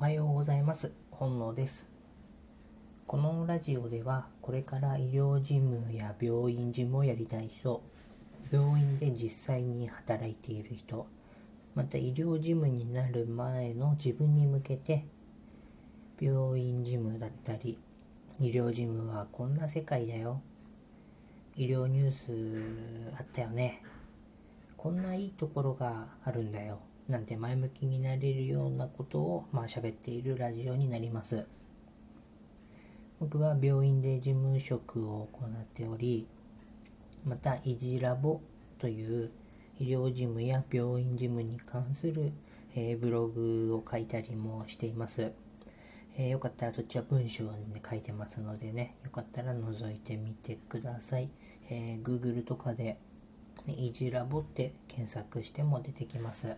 おはようございます。本能です。このラジオではこれから医療事務や病院事務をやりたい人病院で実際に働いている人また医療事務になる前の自分に向けて病院事務だったり医療事務はこんな世界だよ。医療ニュースあったよね。こんないいところがあるんだよ。なんて前向きになれるようなことをまあ喋っているラジオになります。僕は病院で事務職を行っておりまたイジラボという医療事務や病院事務に関する、えー、ブログを書いたりもしています、えー、よかったらそっちは文章に、ね、書いてますのでねよかったら覗いてみてください、えー、Google とかでイジラボって検索しても出てきます。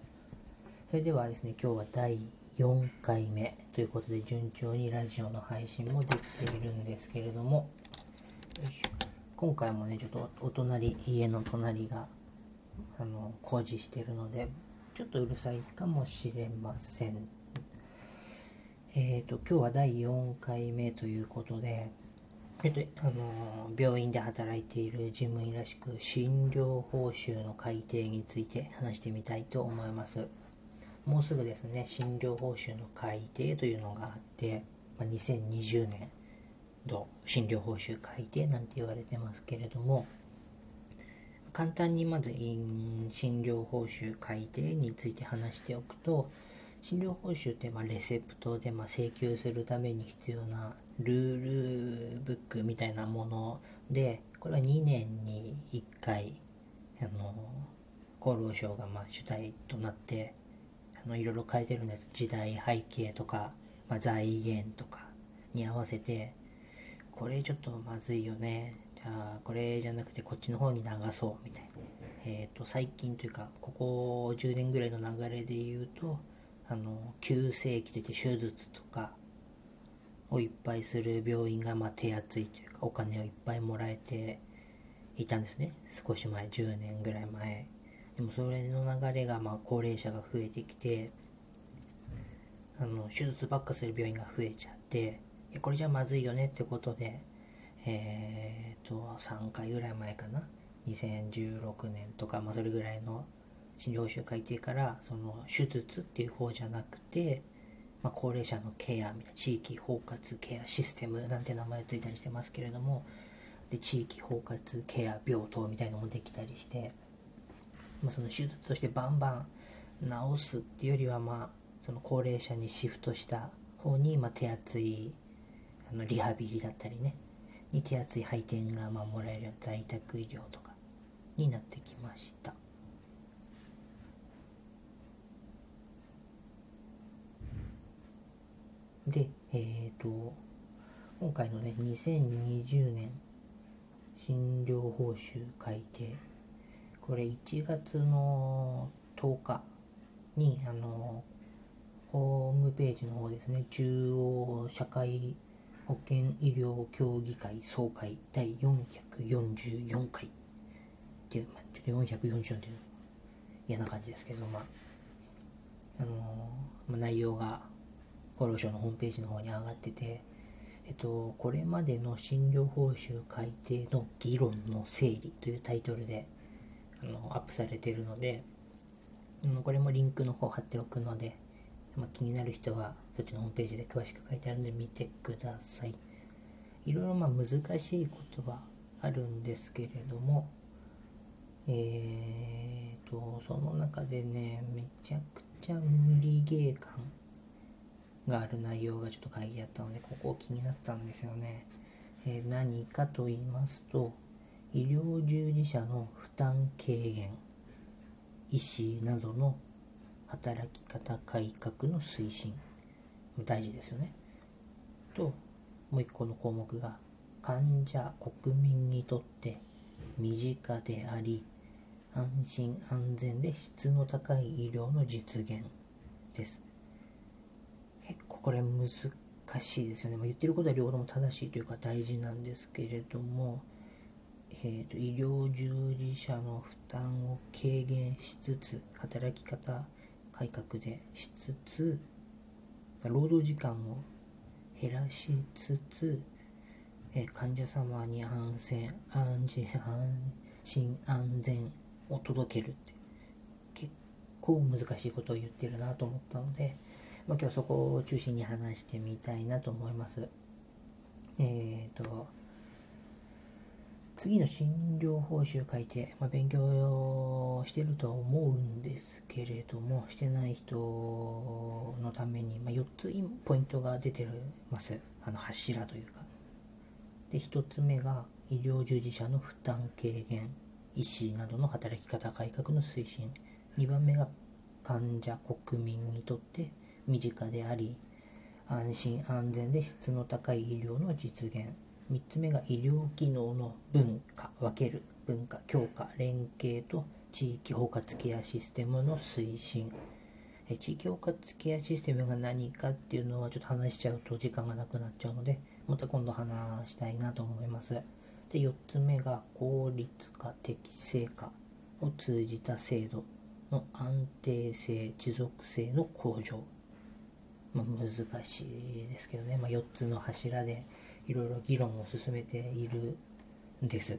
それではですね、今日は第4回目ということで順調にラジオの配信もできているんですけれども、今回もね、ちょっとお隣、家の隣が、あの、工事してるので、ちょっとうるさいかもしれません。えっ、ー、と、今日は第4回目ということで、えっと、あの、病院で働いている事務員らしく、診療報酬の改定について話してみたいと思います。もうすぐですね、診療報酬の改定というのがあって、まあ、2020年度診療報酬改定なんて言われてますけれども、簡単にまず診療報酬改定について話しておくと、診療報酬ってまあレセプトでま請求するために必要なルールブックみたいなもので、これは2年に1回、あの、厚労省がま主体となってあのいろいろ変えてるんです。時代背景とか、まあ、財源とかに合わせてこれちょっとまずいよね。じゃあこれじゃなくてこっちの方に流そう。みたいな。え、ー、と最近というかここ10年ぐらいの流れで言うとあの急性期といって手術とかをいっぱいする病院がま手厚いというかお金をいっぱいもらえていたんですね。少し前10年ぐらい前。でもそれの流れがまあ高齢者が増えてきてあの手術ばっかする病院が増えちゃってこれじゃまずいよねってことでえっ、と3回ぐらい前かな。2016年とか、まあ、それぐらいの診療報酬改定からその手術っていう方じゃなくて、まあ、高齢者のケアみたいな地域包括ケアシステムなんて名前ついたりしてますけれどもで地域包括ケア病棟みたいなのもできたりしてまあ、その手術としてバンバン治すっていうよりはまあその高齢者にシフトした方に、まあ、手厚いあのリハビリだったりねに手厚い配点がまあもらえる在宅医療とかになってきました。でえっ、ー、と今回のね2020年診療報酬改定これ1月の10日にあのホームページの方ですね中央社会保険医療協議会総会第444回っていう、まあ、ちょっと444っていう嫌な感じですけどまああのまあ、内容が厚労省のホームページの方に上がっててえっと、これまでの診療報酬改定の議論の整理というタイトルであのアップされているので、これもリンクの方貼っておくので、まあ、気になる人はそっちのホームページで詳しく書いてあるので見てください。いろいろまあ難しい言葉あるんですけれども、えーと、その中でね、めちゃくちゃ無理ゲー感がある内容がちょっと書いてあったので、ここ気になったんですよね。えー、何かと言いますと、医療従事者の負担軽減医師などの働き方改革の推進大事ですよね。ともう一個の項目が患者国民にとって身近であり安心安全で質の高い医療の実現です。結構これ難しいですよね、ま、言ってることは両方とも正しいというか大事なんですけれどもえーと、医療従事者の負担を軽減しつつ働き方改革でしつつ労働時間を減らしつつ、え患者様に安全安心安心安全を届けるって結構難しいことを言ってるなと思ったので、まあ、今日そこを中心に話してみたいなと思います。えっ、ー、と次の診療報酬改定、まあ、勉強してるとは思うんですけれども、してない人のために、まあ、4つポイントが出てます。あの柱というか。で、1つ目が医療従事者の負担軽減、医師などの働き方改革の推進。2番目が患者、国民にとって身近であり、安心安全で質の高い医療の実現。3つ目が医療機能の分化、分ける、文化、強化、連携と地域包括ケアシステムの推進。地域包括ケアシステムが何かっていうのはちょっと話しちゃうと時間がなくなっちゃうので、また今度話したいなと思います。で、4つ目が効率化、適正化を通じた制度の安定性、持続性の向上。まあ、難しいですけどね、まあ、4つの柱でいろいろ議論を進めているんです。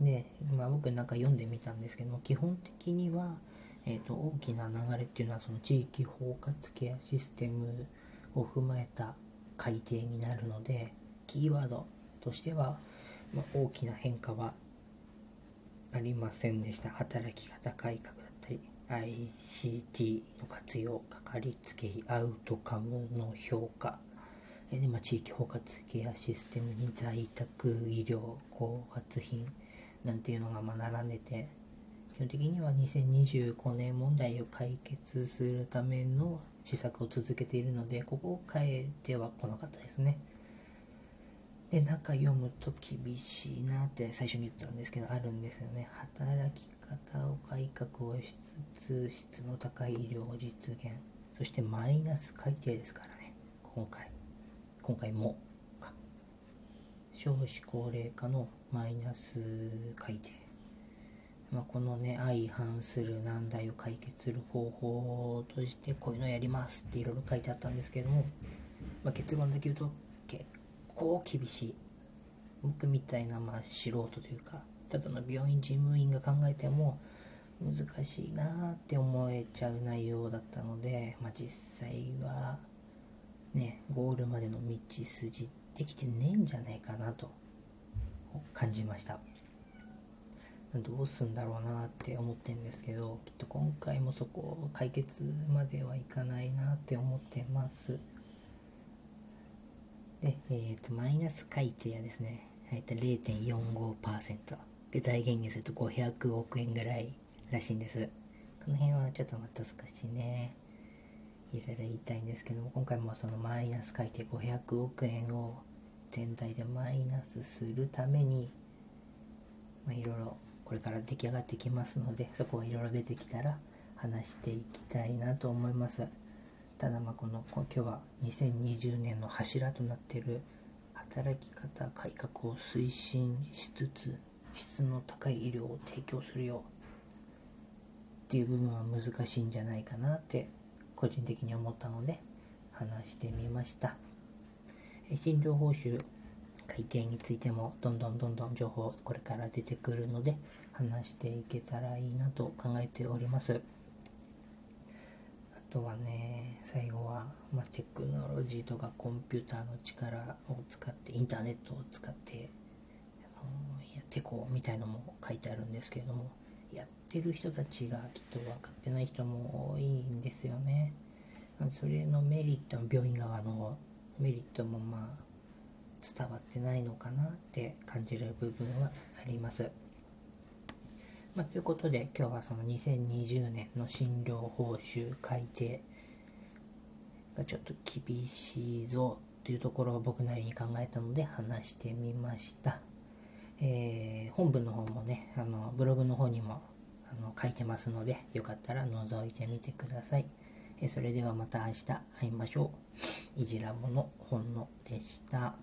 で、まあ、僕なんか読んでみたんですけども基本的には、えーと、大きな流れっていうのはその地域包括ケアシステムを踏まえた改定になるのでキーワードとしては、まあ、大きな変化はありませんでした働き方改革だったり ICT の活用かかりつけ医アウトカムの評価でまあ、地域包括ケアシステムに在宅医療後発品なんていうのがま並んでて基本的には2025年問題を解決するための施策を続けているのでここを変えてはこなかったですね。で中読むと厳しいなって最初に言ったんですけどあるんですよね。働き方を改革をしつつ質の高い医療を実現そしてマイナス改定ですからね今回。今回も少子高齢化のマイナス改定、まあ、このね相反する難題を解決する方法としてこういうのやりますっていろいろ書いてあったんですけども、まあ、結論だけ言うと結構厳しい僕みたいなまあ素人というかただの病院事務員が考えても難しいなって思えちゃう内容だったので、まあ、実際はね、ゴールまでの道筋できてねえんじゃないかなと感じました。どうすんだろうなって思ってんですけど、きっと今回もそこを解決まではいかないなって思ってます。で、えっ、ー、と、マイナス改定はですね、えっ、と0.45%。で、財源にすると500億円ぐらいらしいんです。この辺はちょっとまた難しいね。いろいろ言いたいんですけども今回もそのマイナス改定500億円を全体でマイナスするためにまいろいろこれから出来上がってきますのでそこはいろいろ出てきたら話していきたいなと思います。ただまあこの今日は2020年の柱となっている働き方改革を推進しつつ質の高い医療を提供するよっていう部分は難しいんじゃないかなって個人的に思ったので話してみました。診療報酬改定についてもどんどんどんどん情報これから出てくるので話していけたらいいなと考えております。あとはね最後は、まあ、テクノロジーとかコンピューターの力を使ってインターネットを使ってやってこうみたいのも書いてあるんですけれどもってる人たちがきっと分かってない人も多いんですよね。それのメリット、病院側のメリットもまあ伝わってないのかなって感じる部分はあります。まあ、ということで今日はその2020年の診療報酬改定がちょっと厳しいぞというところを僕なりに考えたので話してみました。えー、本文の方もね、あのブログの方にもあの書いてますので、よかったら覗いてみてください。えそれではまた明日会いましょう。いじらぼの本のでした。